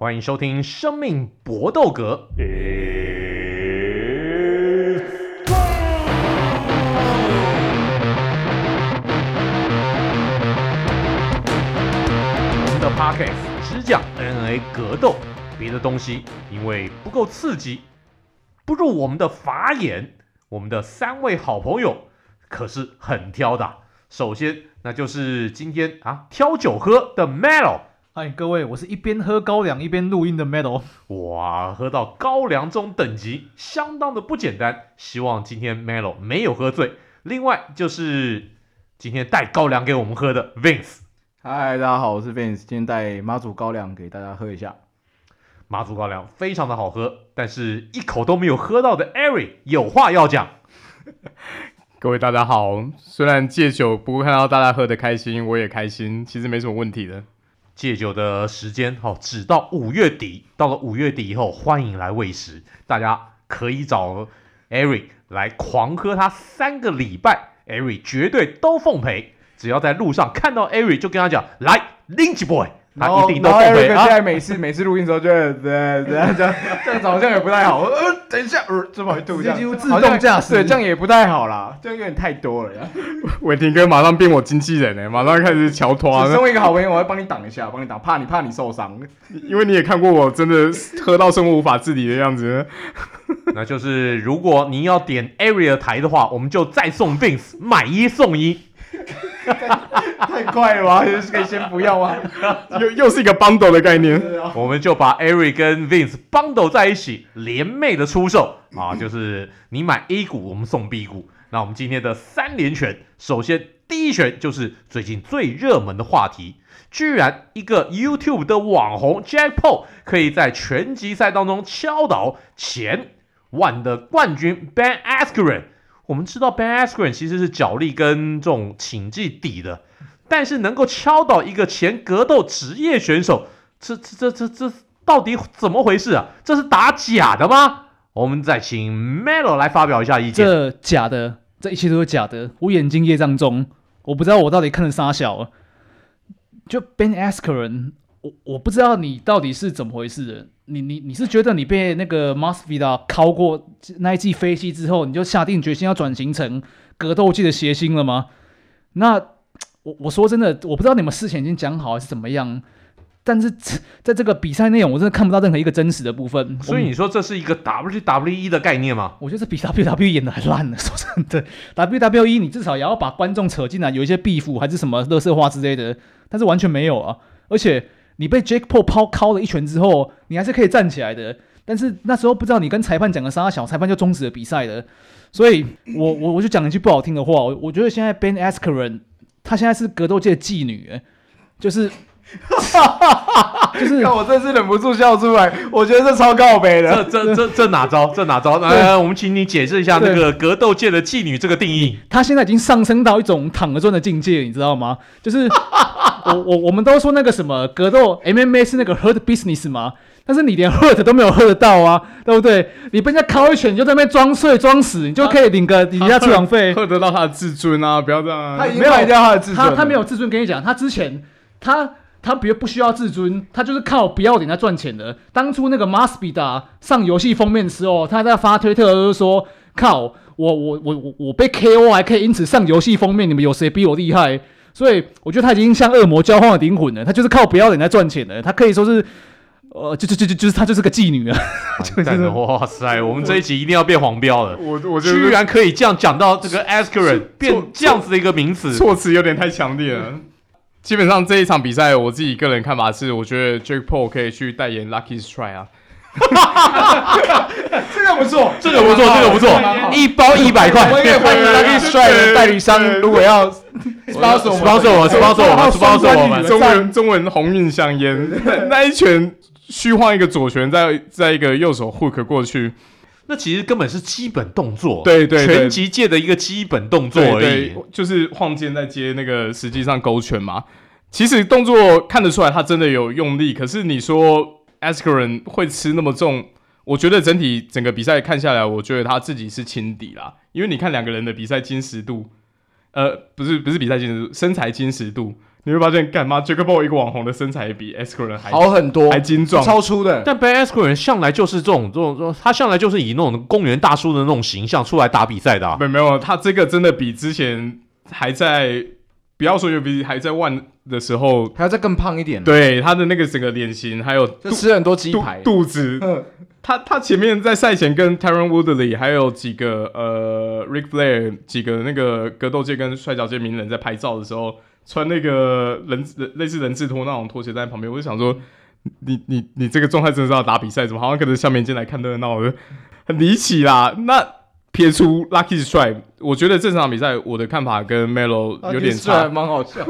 欢迎收听《生命搏斗格》。我们的 Podcast 只讲 N A 格斗，别的东西因为不够刺激，不入我们的法眼。我们的三位好朋友可是很挑的。首先，那就是今天啊挑酒喝的 Metal。嗨，各位，我是一边喝高粱一边录音的 Metal。哇，喝到高粱这种等级，相当的不简单。希望今天 Metal 没有喝醉。另外就是今天带高粱给我们喝的 Vince。嗨，大家好，我是 Vince，今天带妈祖高粱给大家喝一下。妈祖高粱非常的好喝，但是一口都没有喝到的 Eric 有话要讲。各位大家好，虽然戒酒，不过看到大家喝的开心，我也开心，其实没什么问题的。戒酒的时间好，只到五月底。到了五月底以后，欢迎来喂食，大家可以找 Eric 来狂喝他三个礼拜，Eric 绝对都奉陪。只要在路上看到 Eric，就跟他讲来拎起 Boy。他一定都奉陪。现在每次每次录音的时候就，就对这样这样这样子好像也不太好。呃，等一下，呃，这么吐，这样几乎自动驾驶，对，这样也不太好啦，这样有点太多了呀。伟霆哥马上变我经纪人呢，马上开始桥团。身为一个好朋友，我要帮你挡一下，帮你挡，怕你怕你受伤，因为你也看过我真的喝到生活无法自理的样子。那就是如果您要点 Area 台的话，我们就再送 Vince 买一送一。太快了吧？可以先不要啊？又又是一个 bundle 的概念，我们就把 Eric 跟 Vince bundle 在一起，联袂的出售啊！就是你买 A 股，我们送 B 股。那我们今天的三连拳，首先第一拳就是最近最热门的话题，居然一个 YouTube 的网红 Jake Paul 可以在拳击赛当中敲倒前 ONE 的冠军 Ben Askren。我们知道 Ben Askren 其实是脚力跟这种寝技底的，但是能够敲倒一个前格斗职业选手，这这这这这到底怎么回事啊？这是打假的吗？我们再请 Melo 来发表一下意见。这假的，这一切都是假的。我眼睛业障重，我不知道我到底看了啥小。就 Ben Askren，我我不知道你到底是怎么回事的。你你你是觉得你被那个 Masvidal 敲过那一记飞机之后，你就下定决心要转型成格斗界的谐星了吗？那我我说真的，我不知道你们事前已经讲好还是怎么样，但是在这个比赛内容，我真的看不到任何一个真实的部分。所以你说这是一个 WWE 的概念吗？我觉得这比 WWE 演的还烂呢。说真的，WWE 你至少也要把观众扯进来，有一些 beef 还是什么乐色话之类的，但是完全没有啊，而且。你被 Jake Paul 抛敲了一拳之后，你还是可以站起来的。但是那时候不知道你跟裁判讲了啥小，裁判就终止了比赛了。所以我我我就讲一句不好听的话，我我觉得现在 Ben Askren 他现在是格斗界的妓女，就是，就是，我真是忍不住笑出来。我觉得这超告白的，这这这这哪招？这哪招？来，我们请你解释一下那个格斗界的妓女这个定义。他现在已经上升到一种躺着赚的境界，你知道吗？就是。我我我们都说那个什么格斗 MMA 是那个 hurt business 嘛，但是你连 hurt 都没有 hurt 到啊，对不对？你被人家敲一拳，你就在那边装睡装死，你就可以领个底下出场费，hurt 得到他的自尊啊！不要这样、啊，他已经卖掉他的自尊他，他没有自尊。跟你讲，他之前他他别不需要自尊，他就是靠不要脸来赚钱的。当初那个 Masvidal 上游戏封面的时候，他在发推特就说：“靠，我我我我我被 KO 还可以因此上游戏封面，你们有谁比我厉害？”所以我觉得他已经向恶魔交换了灵魂了，他就是靠不要脸来赚钱的，他可以说是，呃，就就就就就是他就是个妓女啊！哇塞，我们这一集一定要变黄标了！我我居然可以这样讲到这个 Askren 变这样子的一个名词，措辞有点太强烈了。基本上这一场比赛，我自己个人看法是，我觉得 Jake Paul 可以去代言 Lucky Strike 啊。这个不错，这个不错，这个不错，一包一百块。我也欢迎 Lucky Strike 代理商，如果要 sponsor 我，sponsor 我，sponsor 我们。中文中文鸿运香烟，那一拳虚晃一个左拳，再再一个右手 hook 过去，那其实根本是基本动作，对对，拳击界的一个基本动作而已，就是晃肩在接那个，实际上勾拳嘛。其实动作看得出来，他真的有用力，可是你说。Askren 会吃那么重，我觉得整体整个比赛看下来，我觉得他自己是轻敌啦。因为你看两个人的比赛精实度，呃，不是不是比赛精实度，身材精实度，你会发现，干嘛 Jake Paul 一个网红的身材比 Askren 还好很多，还精壮，超粗的。但 Ben Askren 向来就是这种这种这种，他向来就是以那种公园大叔的那种形象出来打比赛的、啊。没没有，他这个真的比之前还在，不要说 UFC 还在 ONE 的时候，还要再更胖一点。对他的那个整个脸型，还有就吃很多鸡排，肚子。他他前面在赛前跟 Taron Woodley 还有几个呃 Rick Flair 几个那个格斗界跟摔跤界名人在拍照的时候。穿那个人人类似人字拖那种拖鞋在旁边，我就想说，你你你这个状态真的是要打比赛？怎么好像可能下面进来看热闹的，很离奇啦。那撇出 Lucky Strike，我觉得这场比赛我的看法跟 Melo 有点差，蛮好笑。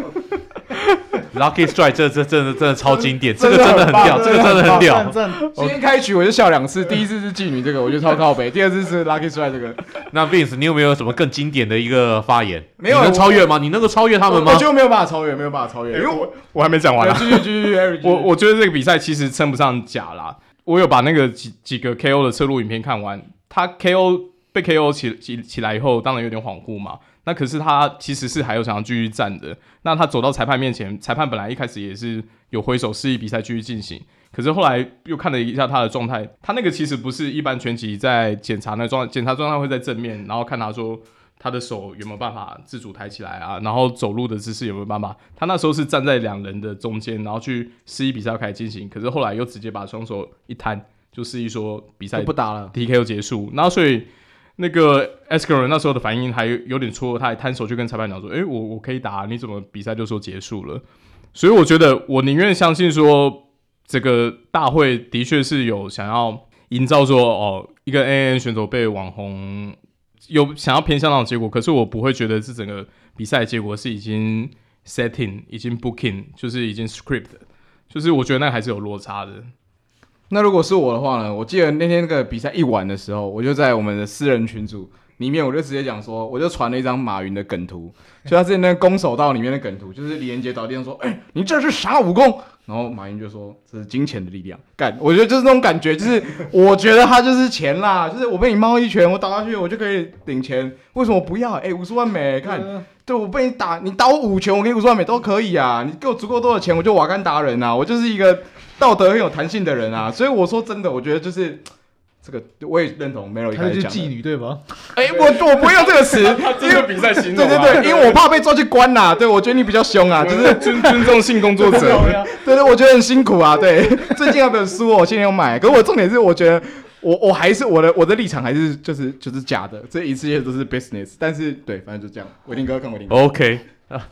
Lucky Strike，这这真的真的超经典，这个真的很屌，这个真的很屌。今天开局我就笑两次，第一次是妓女这个，我觉得超靠北；第二次是 Lucky Strike 这个。那 Vince，你有没有什么更经典的一个发言？没有能超越吗？你能够超越他们吗？我就没有办法超越，没有办法超越，因为我我还没讲完。继续继续，我我觉得这个比赛其实称不上假啦。我有把那个几几个 KO 的侧录影片看完，他 KO 被 KO 起起起来以后，当然有点恍惚嘛。那可是他其实是还有想要继续站的。那他走到裁判面前，裁判本来一开始也是有挥手示意比赛继续进行，可是后来又看了一下他的状态，他那个其实不是一般拳击在检查那状检查状态会在正面，然后看他说他的手有没有办法自主抬起来啊，然后走路的姿势有没有办法。他那时候是站在两人的中间，然后去示意比赛开始进行，可是后来又直接把双手一摊，就示意说比赛不打了，TKO 结束。然后所以。那个 Askren 那时候的反应还有点错，他还摊手去跟裁判讲说：“诶、我我可以打，你怎么比赛就说结束了？”所以我觉得我宁愿相信说这个大会的确是有想要营造说哦，一个 AAN 选手被网红有想要偏向那种结果，可是我不会觉得这整个比赛结果是已经 setting 已经 booking 就是已经 script，就是我觉得那还是有落差的。那如果是我的话呢？我记得那天那个比赛一晚的时候，我就在我们的私人群组里面，我就直接讲说，我就传了一张马云的梗图，就他之前那个攻守道里面的梗图，就是李连杰倒地上说：“哎、欸，你这是啥武功？”然后马云就说：“这是金钱的力量。”干，我觉得就是那种感觉，就是我觉得他就是钱啦，就是我被你猫一拳，我打下去，我就可以领钱。为什么不要？哎、欸，五十万美，看，对我被你打，你打我五拳，我给你五十万美都可以啊。你给我足够多的钱，我就瓦干达人啊，我就是一个。道德很有弹性的人啊，所以我说真的，我觉得就是 这个，我也认同 Melo 一开始讲的。她是妓女对吗？哎、欸，我我不会用这个词，因为比赛行动。对对对，因为我怕被抓去关呐、啊。对，我觉得你比较凶啊，就是尊尊重性工作者。对对，我觉得很辛苦啊。对，最近有本书我现在有买，可是我重点是，我觉得我我还是我的我的立场还是就是就是假的，这一切都是 business。但是对，反正就这样。伟霆哥看伟霆哥。OK 啊。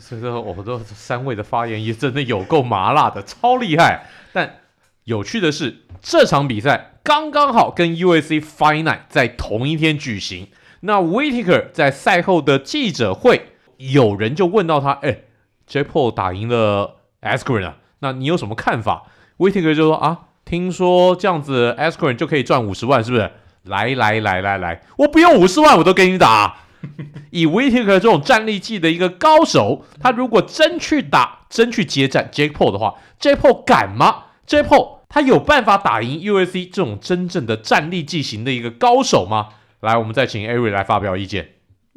所以说，我们这三位的发言也真的有够麻辣的，超厉害。但有趣的是，这场比赛刚刚好跟 U S C Final 在同一天举行。那 Whitaker 在赛后的记者会，有人就问到他：“哎 j p o 打赢了 Askren 啊，那你有什么看法？”Whitaker 就说：“啊，听说这样子 Askren 就可以赚五十万，是不是？来来来来来，我不用五十万，我都给你打。” 以 w i t a k e r 这种战力技的一个高手，他如果真去打、真去接战 j a k Paul 的话，JPO 敢吗？JPO 他有办法打赢 UFC 这种真正的战力技型的一个高手吗？来，我们再请 Ari 来发表意见。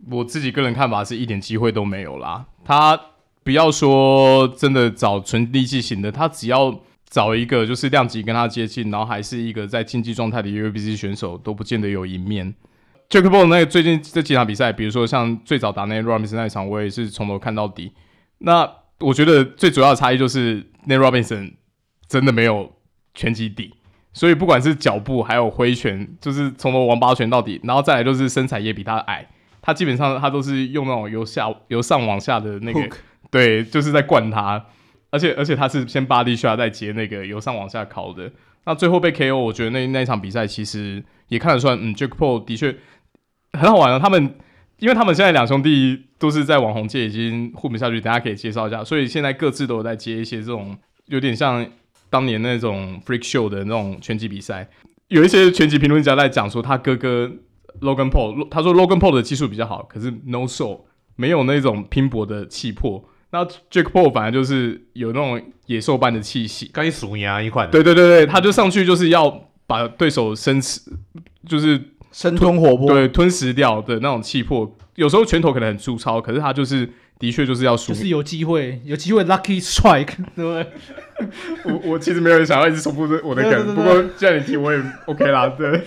我自己个人看法是一点机会都没有啦。他不要说真的找纯力技型的，他只要找一个就是量级跟他接近，然后还是一个在竞技状态的 UFC 选手，都不见得有赢面。Jake Paul 那个最近这几场比赛，比如说像最早打那 Robinson 那一场，我也是从头看到底。那我觉得最主要的差异就是 Nate Robinson 真的没有拳击底，所以不管是脚步还有挥拳，就是从头王八拳到底，然后再来就是身材也比他矮，他基本上他都是用那种由下由上往下的那个，Hook. 对，就是在灌他，而且而且他是先 body shot 再接那个由上往下拷的，那最后被 KO，我觉得那那一场比赛其实也看得出来，嗯 Paul 的确。很好玩啊！他们，因为他们现在两兄弟都是在网红界已经混不下去，大家可以介绍一下。所以现在各自都有在接一些这种有点像当年那种 freak show 的那种拳击比赛。有一些拳击评论家在讲说，他哥哥 Logan Paul，他说 Logan Paul 的技术比较好，可是 no soul，没有那种拼搏的气魄。那 Jake Paul 反而就是有那种野兽般的气息，跟鼠牙一块。对对对对，他就上去就是要把对手生吃，就是。生吞活剥，对，吞食掉的那种气魄，有时候拳头可能很粗糙，可是他就是的确就是要输，就是有机会，有机会 lucky strike，对不对？我我其实没有想要一直重复我的梗，不过既然你提，我也 OK 啦。对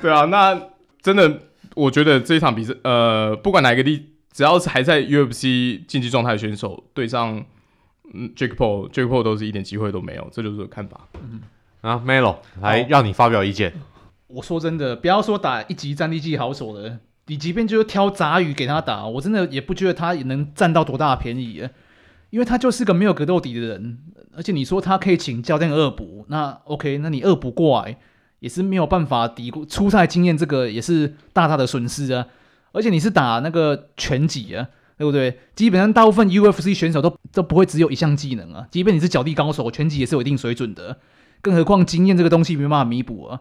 对啊，那真的，我觉得这一场比赛，呃，不管哪一个地，只要是还在 UFC 竞技状态的选手对上嗯 Jake Paul，Jake Paul 都是一点机会都没有，这就是我的看法。嗯啊，Melo 来让你发表意见。我说真的，不要说打一级战力技好手了，你即便就是挑杂鱼给他打，我真的也不觉得他也能占到多大便宜，因为他就是个没有格斗底的人，而且你说他可以请教练恶补，那 OK，那你恶补过来也是没有办法抵过初赛经验，这个也是大大的损失啊。而且你是打那个拳击啊，对不对？基本上大部分 UFC 选手都都不会只有一项技能啊，即便你是脚地高手，拳击也是有一定水准的，更何况经验这个东西没办法弥补啊。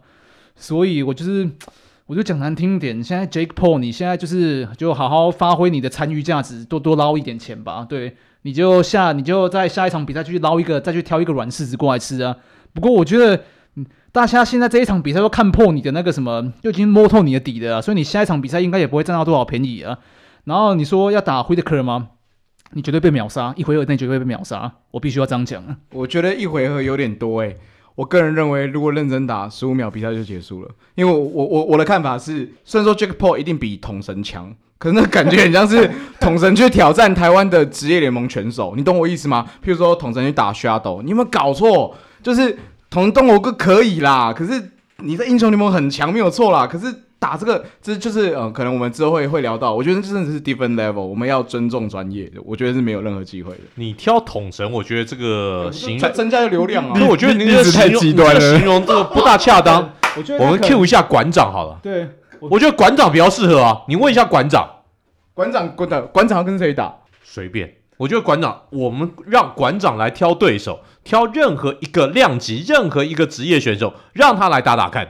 所以我就是，我就讲难听一点，现在 Jake Paul，你现在就是就好好发挥你的参与价值，多多捞一点钱吧。对，你就下，你就在下一场比赛去捞一个，再去挑一个软柿子过来吃啊。不过我觉得，大家现在这一场比赛都看破你的那个什么，就已经摸透你的底的，所以你下一场比赛应该也不会占到多少便宜啊。然后你说要打 Whitaker 吗？你绝对被秒杀，一回合内绝对被秒杀，我必须要这样讲啊。我觉得一回合有点多诶、我个人认为，如果认真打，十五秒比赛就结束了。因为我我我我的看法是，虽然说 Paul 一定比统神强，可是那感觉很像是 统神去挑战台湾的职业联盟拳手，你懂我意思吗？譬如说统神去打 Shadow，你有没有搞错？就是统神东我哥可以啦，可是你在英雄联盟很强，没有错啦，可是。打这个，这就是呃，可能我们之后会会聊到。我觉得这真的是 different level，我们要尊重专业的。我觉得是没有任何机会的。你挑统神，我觉得这个形容增加流量啊。可是我觉得你这个太极端了，形容这个不大恰当。我觉得我们 Q 一下馆长好了。对，我，我觉得馆长比较适合啊。你问一下馆长，馆长馆长馆长要跟谁打？随便。我觉得馆长，我们让馆长来挑对手，挑任何一个量级，任何一个职业选手，让他来打打看。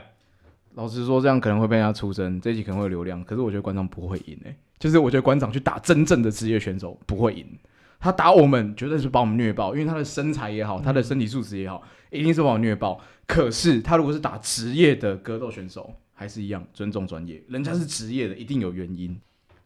老实说，这样可能会被人家出征，这一集可能会有流量。可是我觉得馆长不会赢诶、欸，就是我觉得馆长去打真正的职业选手不会赢，他打我们绝对是把我们虐爆，因为他的身材也好，他的身体素质也好，一定是把我们虐爆。可是他如果是打职业的格斗选手，还是一样尊重专业，人家是职业的，一定有原因。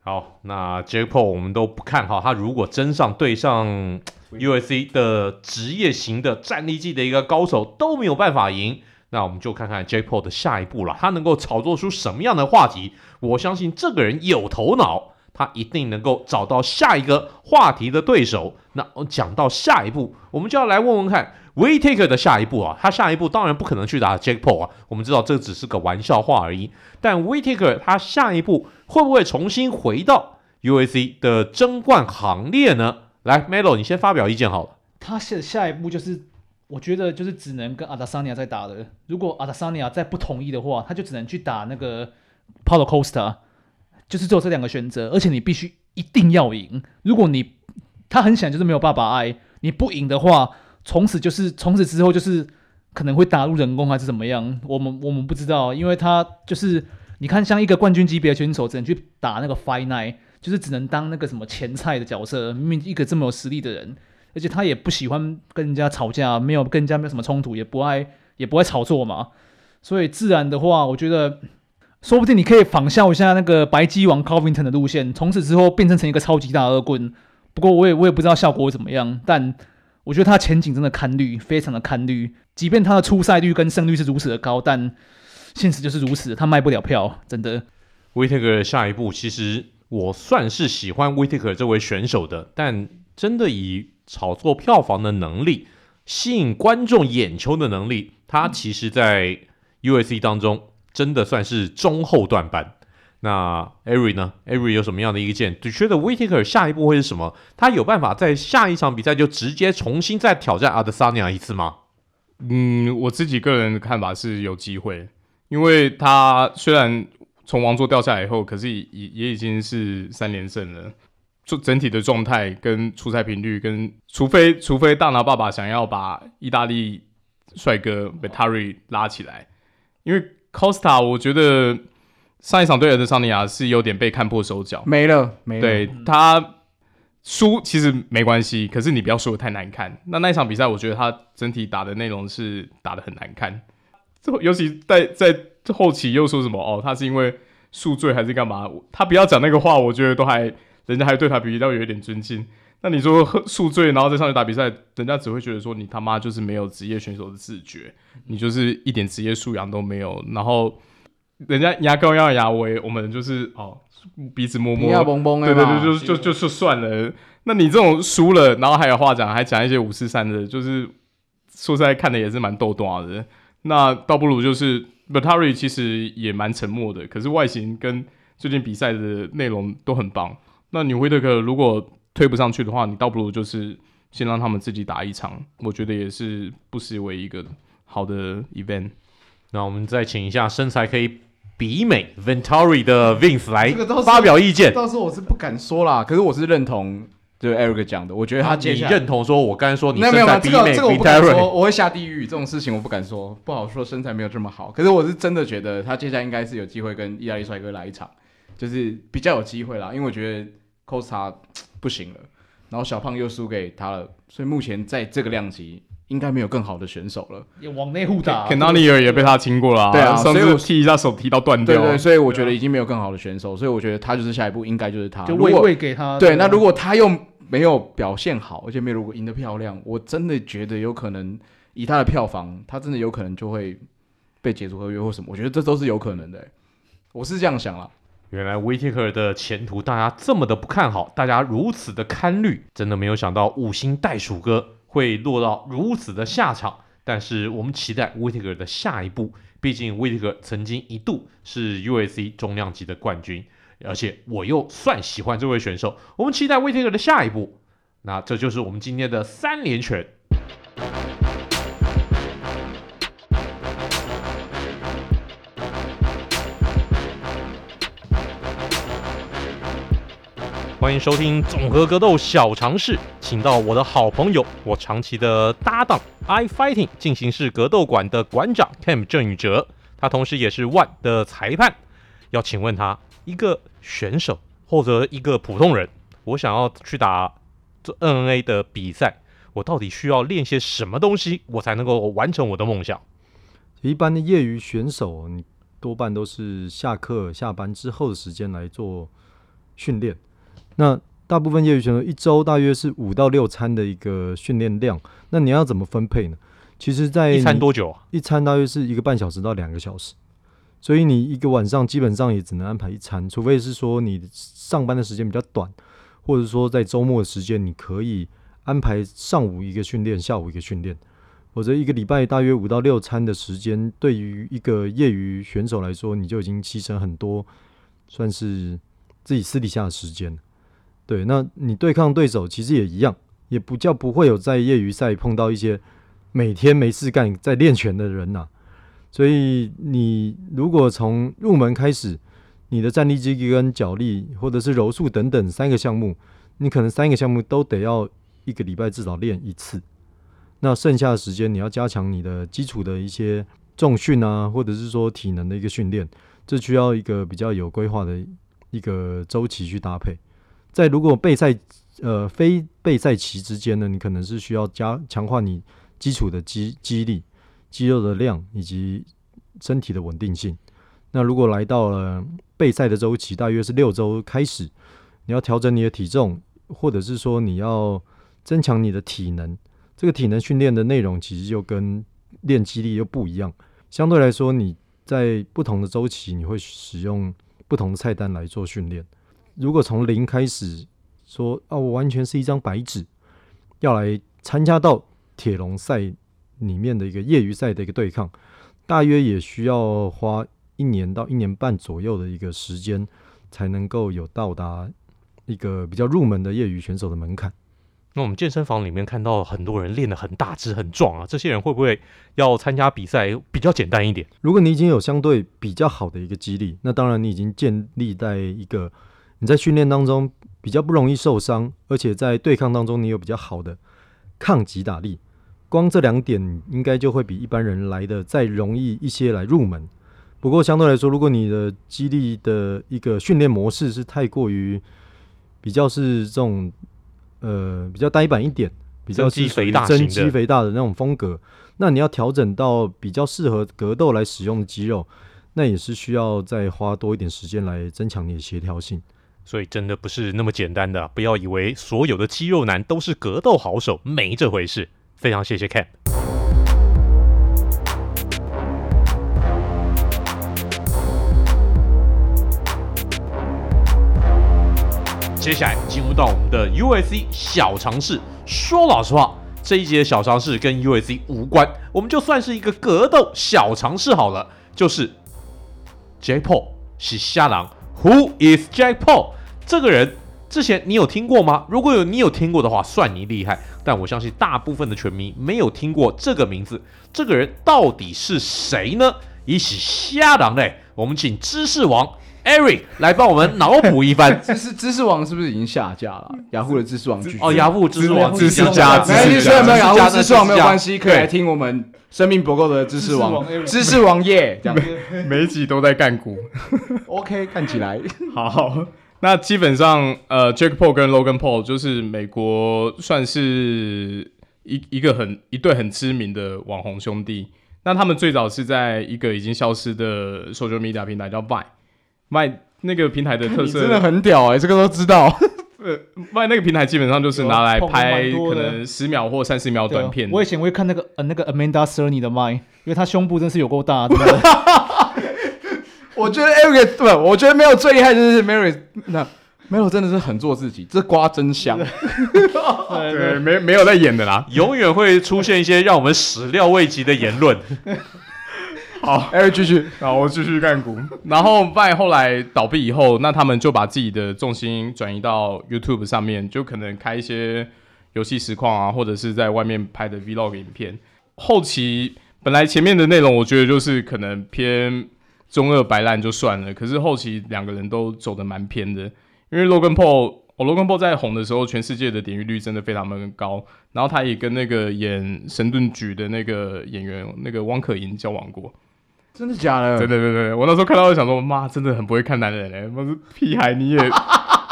好，那 Jake Paul 我们都不看好他，如果真上对上 UFC 的职业型的战力技的一个高手都没有办法赢。那我们就看看 Jake Paul 的下一步了，他能够炒作出什么样的话题？我相信这个人有头脑，他一定能够找到下一个话题的对手。那讲到下一步，我们就要来问问看，We Take 的下一步啊，他下一步当然不可能去打 Jake Paul 啊，我们知道这只是个玩笑话而已。但 We Take 他下一步会不会重新回到 UFC 的争冠行列呢？来，Melo，你先发表意见好了。他下下一步就是。我觉得就是只能跟阿达桑尼亚在打的。如果阿达桑尼亚再不同意的话，他就只能去打那个 Paulo Costa，就是只有这两个选择。而且你必须一定要赢。如果你他很想就是没有爸爸爱，你不赢的话，从此就是从此之后就是可能会打入人工还是怎么样？我们我们不知道，因为他就是你看像一个冠军级别的选手，只能去打那个 finite 就是只能当那个什么前菜的角色。明明一个这么有实力的人。而且他也不喜欢跟人家吵架，没有跟人家没有什么冲突，也不爱也不爱炒作嘛。所以自然的话，我觉得说不定你可以仿效一下那个白鸡王 Covington 的路线，从此之后变成成一个超级大恶棍。不过我也我也不知道效果会怎么样，但我觉得他前景真的堪虑，非常的堪虑。即便他的出赛率跟胜率是如此的高，但现实就是如此，他卖不了票，真的。waiter 下一步，其实我算是喜欢 waiter 这位选手的，但真的以炒作票房的能力，吸引观众眼球的能力，他其实，在 UFC 当中真的算是中后段班。那 Ari 呢？Ari 有什么样的意见？你觉得 Whittaker 下一步会是什么？他有办法在下一场比赛就直接重新再挑战 Adesanya 一次吗？嗯，我自己个人的看法是有机会，因为他虽然从王座掉下来以后，可是也也已经是三连胜了。就整体的状态跟出赛频率，跟除非除非大拿爸爸想要把意大利帅哥 Vettori 拉起来，因为 Costa 我觉得上一场对阿德桑尼亚是有点被看破手脚，没了没了。对他输其实没关系，可是你不要输的太难看。那那一场比赛，我觉得他整体打的内容是打的很难看，尤其在在后期又说什么哦，他是因为宿醉还是干嘛？他不要讲那个话，我觉得都还。人家还对他比较有一点尊敬。那你说喝宿醉，然后再上去打比赛，人家只会觉得说你他妈就是没有职业选手的自觉，你就是一点职业素养都没有。然后人家牙膏要牙威，我们就是哦鼻子摸摸，蹦蹦对对对，就就就就算了。那你这种输了，然后还有话讲，还讲一些五四三的，就是说实在看的也是蛮逗短的。那倒不如就是 Valtteri 其实也蛮沉默的，可是外形跟最近比赛的内容都很棒。那你惠特克如果推不上去的话，你倒不如就是先让他们自己打一场，我觉得也是不失为一个好的 event。那我们再请一下身材可以比美 Valtteri 的 Vince 来发表意见。到时候我是不敢说啦，可是我是认同就是 Eric 讲的，我觉得他接下来你认同说，我刚才说你身材比美 Valtteri，这个这个我不敢说，我会下地狱，这种事情我不敢说，不好说，身材没有这么好。可是我是真的觉得他接下来应该是有机会跟意大利帅哥来一场，就是比较有机会啦，因为我觉得 Costa 不行了。然后小胖又输给他了，所以目前在这个量级应该没有更好的选手了。也往内互打，Cannonier 也被他亲过了、啊，对啊，上次踢一下手踢到断掉。对，对对，所以我觉得已经没有更好的选手，所以我觉得他就是下一步应该就是他。就喂喂给他。对，那如果他又没有表现好，而且没有如果赢得漂亮，我真的觉得有可能以他的票房，他真的有可能就会被解除合约或什么。我觉得这都是有可能的、欸，我是这样想了。原来威特克的前途大家这么的不看好，大家如此的看绿，真的没有想到五星袋鼠哥会落到如此的下场。但是我们期待威特克的下一步，毕竟威特克曾经一度是 UFC 重量级的冠军，而且我又算喜欢这位选手。我们期待威特克的下一步。那这就是我们今天的三连拳。欢迎收听综合格斗小常识，请到我的好朋友，我长期的搭档，iFighting 进行式格斗馆的馆长 Cam 郑宇哲，他同时也是 ONE 的裁判。要请问他，一个选手或者一个普通人，我想要去打这 MMA 的比赛，我到底需要练些什么东西，我才能够完成我的梦想？一般的业余选手，你多半都是下课下班之后的时间来做训练。那大部分业余选手一周大约是五到六餐的一个训练量，那你要怎么分配呢？其实，在一餐多久啊？一餐大约是一个半小时到两个小时，所以你一个晚上基本上也只能安排一餐，除非是说你上班的时间比较短，或者说在周末的时间你可以安排上午一个训练，下午一个训练，否则一个礼拜大约五到六餐的时间，对于一个业余选手来说，你就已经牺牲很多，算是自己私底下的时间。对，那你对抗对手其实也一样，也不叫不会有在业余赛碰到一些每天没事干在练拳的人呐、所以你如果从入门开始，你的站立肌跟脚力，或者是柔术等等三个项目，你可能三个项目都得要一个礼拜至少练一次。那剩下的时间你要加强你的基础的一些重训啊，或者是说体能的一个训练，这需要一个比较有规划的一个周期去搭配。在如果备赛，呃，非备赛期之间呢，你可能是需要加强化你基础的肌肌力、肌肉的量以及身体的稳定性。那如果来到了备赛的周期，大约是六周开始，你要调整你的体重，或者是说你要增强你的体能。这个体能训练的内容其实就跟练肌力又不一样。相对来说，你在不同的周期，你会使用不同的菜单来做训练。如果从零开始说啊，我完全是一张白纸，要来参加到铁笼赛里面的一个业余赛的一个对抗，大约也需要花一年到一年半左右的一个时间，才能够有到达一个比较入门的业余选手的门槛。那我们健身房里面看到很多人练得很大只很壮啊，这些人会不会要参加比赛比较简单一点？如果你已经有相对比较好的一个肌力，那当然你已经建立在一个。你在训练当中比较不容易受伤，而且在对抗当中你有比较好的抗击打力，光这两点应该就会比一般人来的再容易一些来入门。不过相对来说，如果你的肌力的一个训练模式是太过于比较是这种呃比较呆板一点，比较是肥大增肌肥大的那种风格，那你要调整到比较适合格斗来使用的肌肉，那也是需要再花多一点时间来增强你的协调性。所以真的不是那么简单的，不要以为所有的肌肉男都是格斗好手，没这回事。非常谢谢 Ken。接下来进入到我们的 u s c 小尝试。说老实话，这一节小尝试跟 u s c 无关，我们就算是一个格斗小尝试好了，就是 Jake Paul 是虾郎。Who is Jack Paul？这个人之前你有听过吗？如果有你有听过的话，算你厉害。但我相信大部分的拳迷没有听过这个名字。这个人到底是谁呢？一起虾郎嘞！我们请知识王 Eric 来帮我们脑补一番。知识知识王是不是已经下架了？雅虎的知识王剧哦，雅虎知识王知识家，知识家，没有雅虎知识王没有关系，可以来听我们生命不够的知识王，知识王耶！这样 每一集都在干股。OK，看起来 好。那基本上，呃，Jake Paul 跟 Logan Paul 就是美国算是一一个很一对很知名的网红兄弟。那他们最早是在一个已经消失的 social media 平台叫 Vine，Vine 那个平台的特色真的很屌哎、欸，这个都知道。呃，Vine 那个平台基本上就是拿来拍可能十秒或三十秒短片。我以前会看那个呃那个 Amanda Cerny 的 Vine，因为她胸部真是有够大的。我觉得 Eric 不，我觉得没有最厉害就是 Mary，那 Mary 真的是很做自己，这瓜真香。对，没没有在演的啦，永远会出现一些让我们始料未及的言论。好，Eric 继续，然后我继续干股。然后 Vine 后来倒闭以后，那他们就把自己的重心转移到 YouTube 上面，就可能开一些游戏实况啊，或者是在外面拍的 Vlog 影片。后期本来前面的内容，我觉得就是可能偏。中二白烂就算了，可是后期两个人都走得蛮偏的，因为 Logan Paul，哦，Logan Paul 在红的时候，全世界的点击率真的非常的高，然后他也跟那个演神盾局的那个演员那个汪可盈交往过，真的假的？对对对对，我那时候看到就想说，妈，真的很不会看男人哎，我说屁孩你也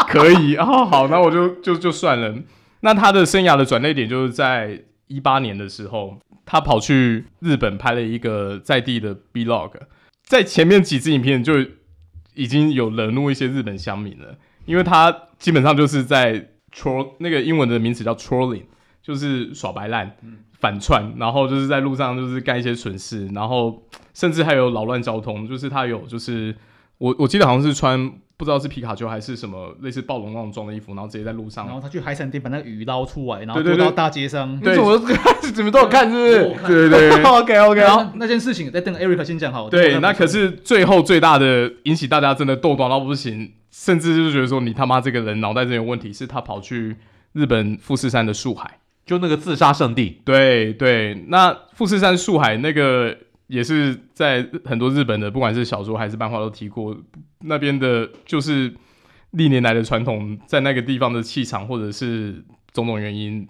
可以啊，好，那我就就就算了。那他的生涯的转捩点就是在一八年的时候，他跑去日本拍了一个在地的 Vlog。在前面几支影片就已经有惹怒一些日本乡民了，因为他基本上就是在 troll 那个英文的名词叫 trolling，就是耍白烂、反串，然后就是在路上就是干一些蠢事，然后甚至还有扰乱交通，就是他有就是我我记得好像是穿。不知道是皮卡丘还是什么类似暴龙那种装的衣服，然后直接在路上。然后他去海产店把那个鱼捞出来，然后丢到大街上。对，怎么 怎么都有看，是不是？对对对。OK OK。然后那件事情，再等 Eric 先讲好。对，那可是最后最大的引起大家真的斗到到不行，甚至就是觉得说你他妈这个人脑袋真有问题，是他跑去日本富士山的树海，就那个自杀圣地。对对，那富士山树海那个。也是在很多日本的，不管是小说还是漫画都提过，那边的就是历年来的传统，在那个地方的气场或者是种种原因，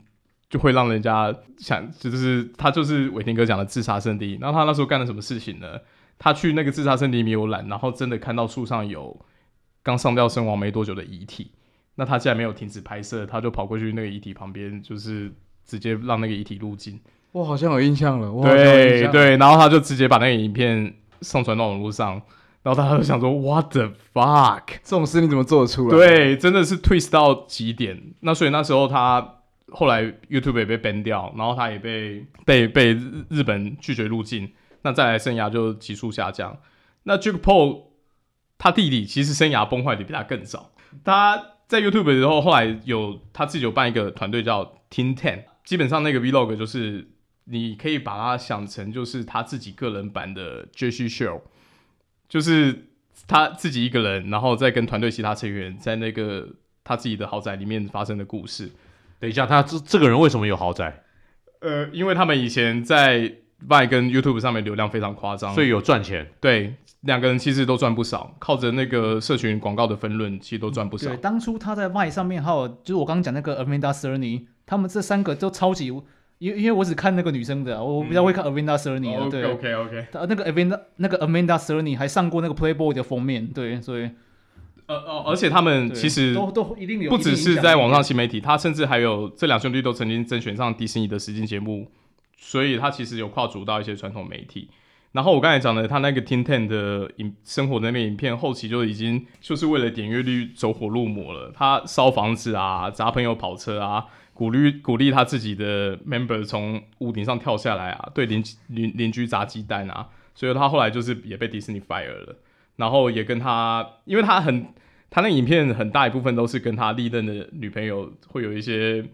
就会让人家想，就是他就是伟霆哥讲的自杀圣地。然后他那时候干了什么事情呢？他去那个自杀圣地游览，然后真的看到树上有刚上吊身亡没多久的遗体，那他既然没有停止拍摄，他就跑过去那个遗体旁边，就是直接让那个遗体入境。我好像有印象了，对对，然后他就直接把那个影片上传到网络上，然后大家就想说，What the fuck？这种事你怎么做得出来？对，真的是 twist 到极点。那所以那时候他后来 YouTube 也被 ban 掉，然后他也被被被日本拒绝入境，那再来生涯就急速下降。那 Jake Paul 他弟弟其实生涯崩坏的比他更早，他在 YouTube 的时候，后来有他自己有办一个团队叫 Team Ten，基本上那个 Vlog 就是。你可以把它想成就是他自己个人版的 Jesse Show，就是他自己一个人，然后再跟团队其他成员在那个他自己的豪宅里面发生的故事。等一下，他这这个人为什么有豪宅？呃，因为他们以前在 Vine 跟 YouTube 上面流量非常夸张，所以有赚钱。对，两个人其实都赚不少，靠着那个社群广告的分润，其实都赚不少。对，当初他在 Vine 上面，还有就是我刚刚讲那个 Amanda Cerny，他们这三个都超级。因因为我只看那个女生的，我比较会看 Amanda Serny 的，对，OK OK，他那个 Amanda 那个 Amanda Serny 还上过那个 Playboy 的封面，对，所以，呃呃，而且他们其实都都一定有，不只是在网上新媒体，他甚至还有这两兄弟都曾经甄选上迪士尼的实境节目，所以他其实有跨足到一些传统媒体。然后我刚才讲的他那个 Tin Ten 的影生活的那边影片，后期就已经就是为了点阅率走火入魔了。他烧房子啊，砸朋友跑车啊，鼓励鼓励他自己的 member 从屋顶上跳下来啊，对邻邻邻居砸鸡蛋啊，所以他后来就是也被迪士尼 fire 了。然后也跟他，因为他很他那影片很大一部分都是跟他历任的女朋友会有一些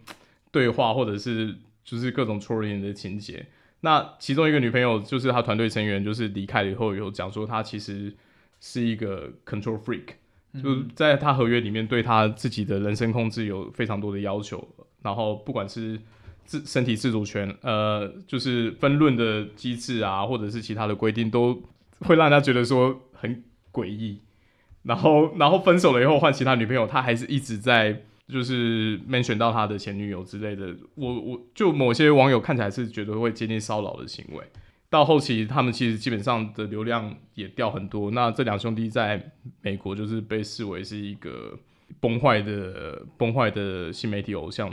对话，或者是就是各种 trolling 的情节。那其中一个女朋友就是他团队成员，就是离开了以后有讲说他其实是一个 control freak，嗯，就在他合约里面对他自己的人身控制有非常多的要求，然后不管是自身体自主权，呃，就是分论的机制啊，或者是其他的规定，都会让他觉得说很诡异。然后，然后分手了以后换其他女朋友，他还是一直在。就是 mention 到他的前女友之类的，我我就某些网友看起来是觉得会接近骚扰的行为。到后期，他们其实基本上的流量也掉很多。那这两兄弟在美国就是被视为是一个崩坏的崩坏的新媒体偶像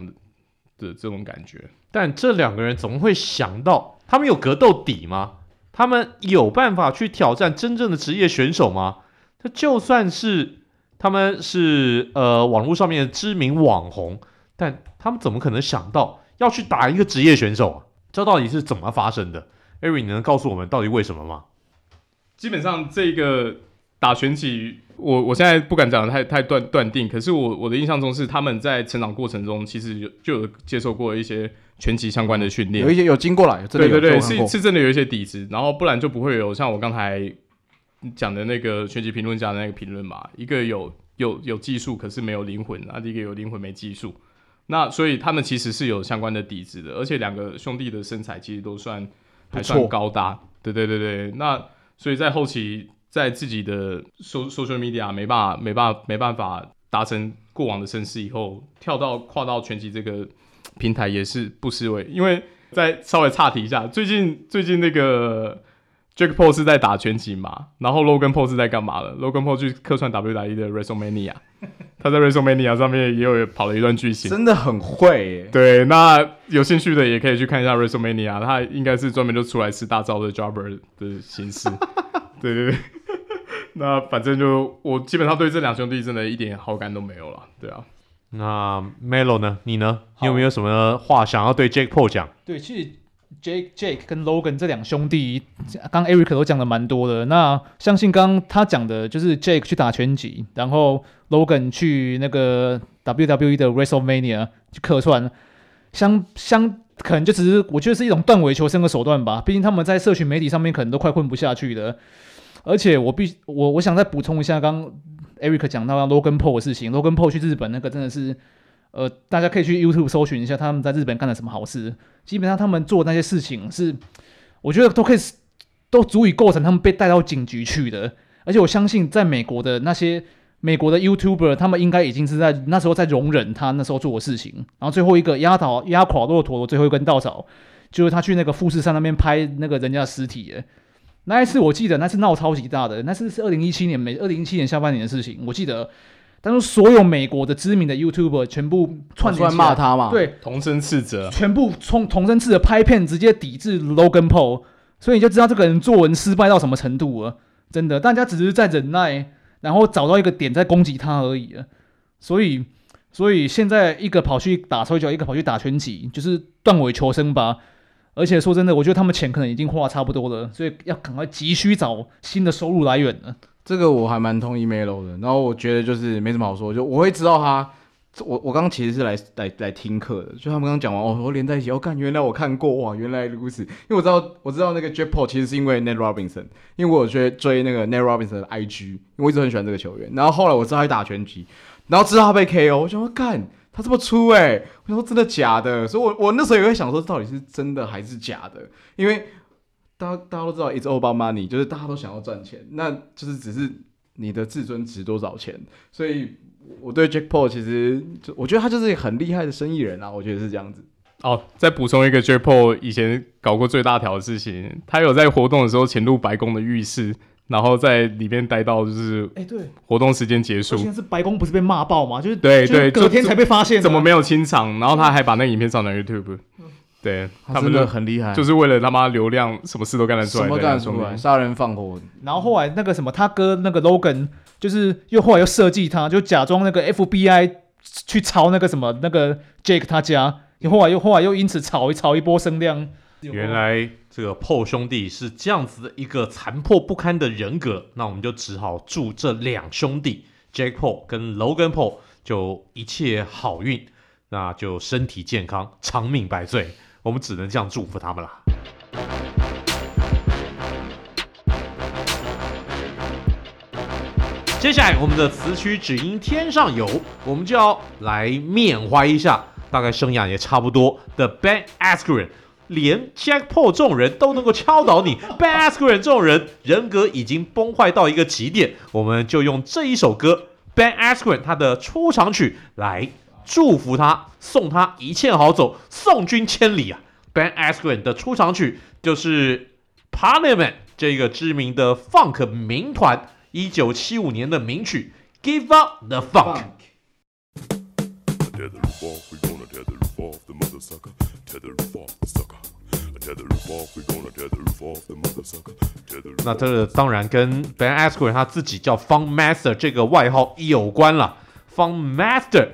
的这种感觉。但这两个人怎么会想到，他们有格斗底吗？他们有办法去挑战真正的职业选手吗？他就算是。他们是呃网络上面的知名网红，但他们怎么可能想到要去打一个职业选手啊？这到底是怎么发生的？Eric，你能告诉我们到底为什么吗？基本上这个打拳击，我我现在不敢讲的太太断断定，可是我我的印象中是他们在成长过程中其实有就有接受过一些拳击相关的训练，有一些有经过来，真的有对对对，是是真的有一些底子，然后不然就不会有像我刚才。讲的那个拳击评论家的那个评论嘛，一个有有有技术，可是没有灵魂；啊，一个有灵魂没技术。那所以他们其实是有相关的底子的，而且两个兄弟的身材其实都算还算高大。对对对对，那所以在后期在自己的 social media 没办法没办法没办法达成过往的声势以后，跳到跨到拳击这个平台也是不失为。因为再稍微岔题一下，最近最近那个。Jake Paul 是在打拳击嘛，然后 Logan Paul 是在干嘛的？Logan Paul 去客串 WWE 的 WrestleMania，他在 WrestleMania 上面也有跑了一段剧情，真的很会耶。对，那有兴趣的也可以去看一下 WrestleMania，他应该是专门就出来吃大招的 Jobber 的形式。对 对对，那反正就我基本上对这两兄弟真的一点好感都没有了。对啊，那 Melo 呢？你呢？你有没有什么话想要对 Jake Paul 讲？对，其实。Jake Jake 跟 Logan 这两兄弟，刚 Eric 都讲的蛮多的。那相信刚他讲的就是 Jake 去打拳击，然后 Logan 去那个 WWE 的 WrestleMania 去客串，相相可能就只是我觉得是一种断尾求生的手段吧。毕竟他们在社群媒体上面可能都快混不下去了。而且我必我我想再补充一下，刚 Eric 讲到 Logan Paul 的事情，Logan Paul 去日本那个真的是。呃，大家可以去 YouTube 搜寻一下他们在日本干了什么好事。基本上他们做的那些事情是，我觉得都可以，都足以构成他们被带到警局去的。而且我相信，在美国的那些美国的 YouTuber，他们应该已经是在那时候在容忍他那时候做的事情。然后最后一个压倒压垮骆驼的最后一根稻草，就是他去那个富士山那边拍那个人家的尸体。那一次我记得那次闹超级大的，那次是二零一七年美二零一七年下半年的事情，我记得。当时所有美国的知名的 YouTuber 全部串出来骂他嘛？对，同声斥责，全部从同声斥责拍片，直接抵制 Logan Paul，所以你就知道这个人作文失败到什么程度了。真的，大家只是在忍耐，然后找到一个点在攻击他而已。所以，所以现在一个跑去打摔跤，一个跑去打拳击，就是断尾求生吧。而且说真的，我觉得他们钱可能已经花差不多了，所以要赶快急需找新的收入来源了。这个我还蛮同意 Melo 的，然后我觉得就是没什么好说，就我会知道他，我我刚刚其实是来来来听课的，就他们刚讲完哦，我连在一起，哦、看原来我看过哇，原来如此，因为我知道我知道那个 Jepo 其实是因为 Nate Robinson，因为我有追追那个 Nate Robinson 的 IG，因为我一直很喜欢这个球员，然后后来我知道他打拳击，然后知道他被 KO，我想说干他这么粗诶、我说真的假的，所以我我那时候也会想说到底是真的还是假的，因为。大家大家都知道，it's all about money，就是大家都想要赚钱，那就是只是你的自尊值多少钱。所以我对 Jack Paul 其实就我觉得他就是很厉害的生意人啊，我觉得是这样子。哦，再补充一个 Jack Paul 以前搞过最大条的事情，他有在活动的时候潜入白宫的浴室，然后在里面待到就是哎对，活动时间结束。现在是白宫不是被骂爆吗？就是对对，隔天才被发现，怎么没有清场？然后他还把那个影片上传 YouTube。对他真的他们就很厉害，就是为了他妈流量，什么事都干得出来，什么对干得出来，杀人放火，然后后来那个什么，他哥那个 Logan 就是又后来又设计他，就假装那个 FBI 去抄那个什么那个 Jake 他家，后来又后来又因此炒一炒一波声量。原来这个 Paul 兄弟是这样子的一个残破不堪的人格，那我们就只好祝这两兄弟 Jack Paul 跟 Logan Paul 就一切好运，那就身体健康，长命百岁。我们只能这样祝福他们了。接下来，我们的词曲只因天上有，我们就要来缅怀一下，大概生涯也差不多的 Ben Askren。连 Jack Paul 这种人都能够敲倒你，Ben Askren 这种人人格已经崩坏到一个极点，我们就用这一首歌 Ben Askren 他的出场曲来祝福他，送他一切好走，送君千里啊！Ben Askren 的出场曲就是 Parliament 这个知名的 Funk 名团一九七五年的名曲 Give Up the Funk。那这当然跟 Ben Askren 他自己叫 Funk Master 这个外号有关了。Funk Master，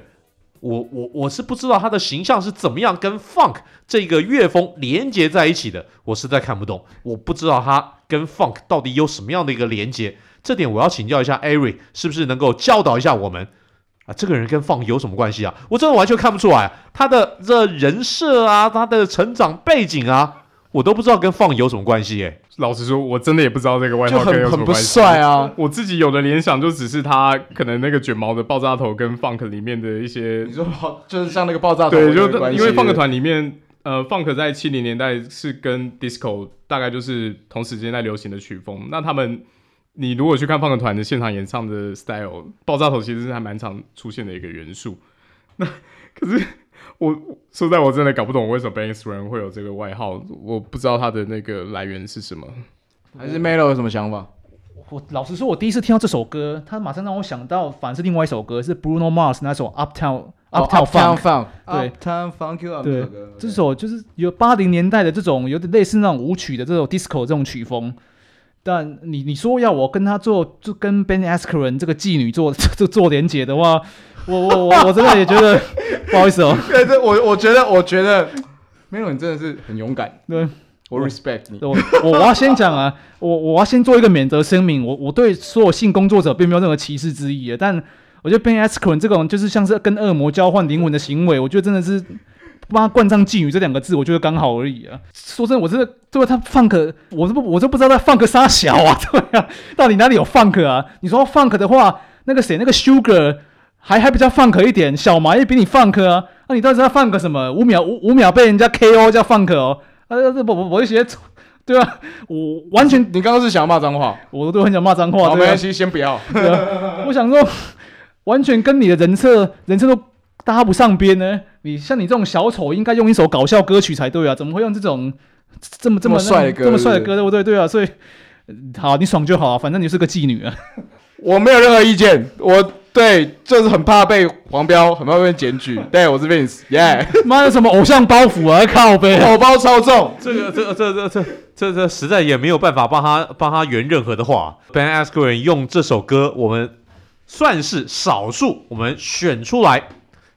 我我我是不知道他的形象是怎么样跟 Funk 这个乐风连接在一起的，我实在看不懂。我不知道他跟 Funk 到底有什么样的一个连接，这点我要请教一下 Ari，是不是能够教导一下我们？啊，这个人跟 Funk 有什么关系啊？我真的完全看不出来，他的这人设啊，他的成长背景啊，我都不知道跟 Funk 有什么关系耶。老实说，我真的也不知道这个外就号跟有很很不什么关系。帅啊！我自己有的联想就只是他可能那个卷毛的爆炸头跟 Funk 里面的一些你，说爆就是像那个爆炸头对，就因为 Funk 团里面，呃，Funk 在七零年代是跟 Disco 大概就是同时间在流行的曲风。那他们，你如果去看 Funk 团的现场演唱的 style，爆炸头其实是还蛮常出现的一个元素。那可是我说实在，我真的搞不懂为什么 Askren 会有这个外号，我不知道他的那个来源是什么。还是 Melo 有什么想法？我老实说，我第一次听到这首歌，它马上让我想到，反是另外一首歌，是 Bruno Mars 那首 Uptown、哦 Uptown Funk。对，Uptown Funk You Up 对这首就是有八零年代的这种有点类似那种舞曲的这种 disco 这种曲风，但你你说要我跟他做，就跟 Ben Askren 这个妓女做 做做连结的话，我我我我真的也觉得 不好意思哦。对，这我我觉得，我觉得 Melo 你真的是很勇敢，对，我 respect 你。我我我要先讲啊，我我要先做一个免责声明，我我对所有性工作者并没有任何歧视之意，但我觉得 Ben Askren 这种就是像是跟恶魔交换灵魂的行为，我觉得真的是。帮他冠上“妓女”这两个字，我觉得刚好而已啊。说真的，我这个对他 funk，我都不我都不知道他 funk 啥小啊，对啊，到底哪里有 funk 啊？你说 funk 的话，那个谁，那个 Sugar 还还比较 funk 一点，小麻也比你 funk 啊。那、啊、你到底知道 funk 什么？五秒五五秒被人家 KO 叫 funk 哦。啊，这不不我一些，对啊，我完全你刚刚是想要骂脏话？我都很想骂脏话。没关系，先不要。对啊，我想说，完全跟你的人设人设都搭不上边呢。你像你这种小丑，应该用一首搞笑歌曲才对啊，怎么会用这种这么这么帅的歌，这么帅的歌，对不对？对啊，所以好，你爽就好啊，反正你是个妓女啊。我没有任何意见，我对就是很怕被黄标，很怕被检举。对，我是 Vince，耶，妈的，什么偶像包袱啊，靠背，偶包超重。这个这个这这这这这实在也没有办法帮他帮他圆任何的话。Ben Askren 用这首歌，我们算是少数我们选出来。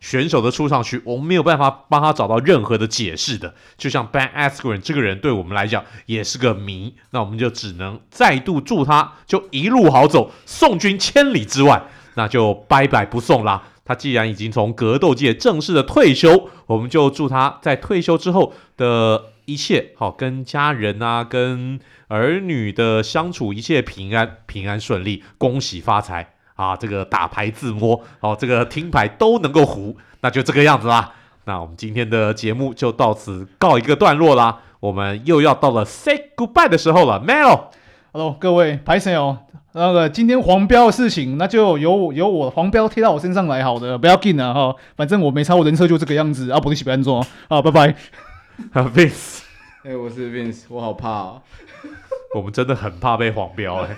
选手的出场曲，我们没有办法帮他找到任何的解释的。就像 Ben Askren 这个人，对我们来讲也是个谜。那我们就只能再度祝他，就一路好走，送君千里之外。那就拜拜不送啦。他既然已经从格斗界正式的退休，我们就祝他在退休之后的一切好，跟家人啊，跟儿女的相处一切平安，平安顺利，恭喜发财。啊，这个打牌自摸，哦，这个听牌都能够胡，那就这个样子啦。那我们今天的节目就到此告一个段落啦。我们又要到了 say goodbye 的时候了，Melo，Hello，各位，拍谁哦？那个今天黄标的事情，那就由由我黄标贴到我身上来，好的，不要紧啊哈，反正我没差，我人设就这个样子啊，不你喜欢做啊，拜拜。啊 Vince，哎、欸，我是 Vince，我好怕哦。我们真的很怕被黄标哎、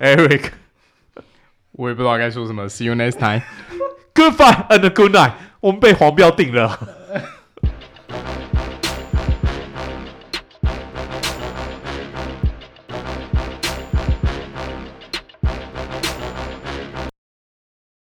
欸、，Eric。我也不知道该说什么。See you next time. Goodbye and good night. 我们被黄标定了。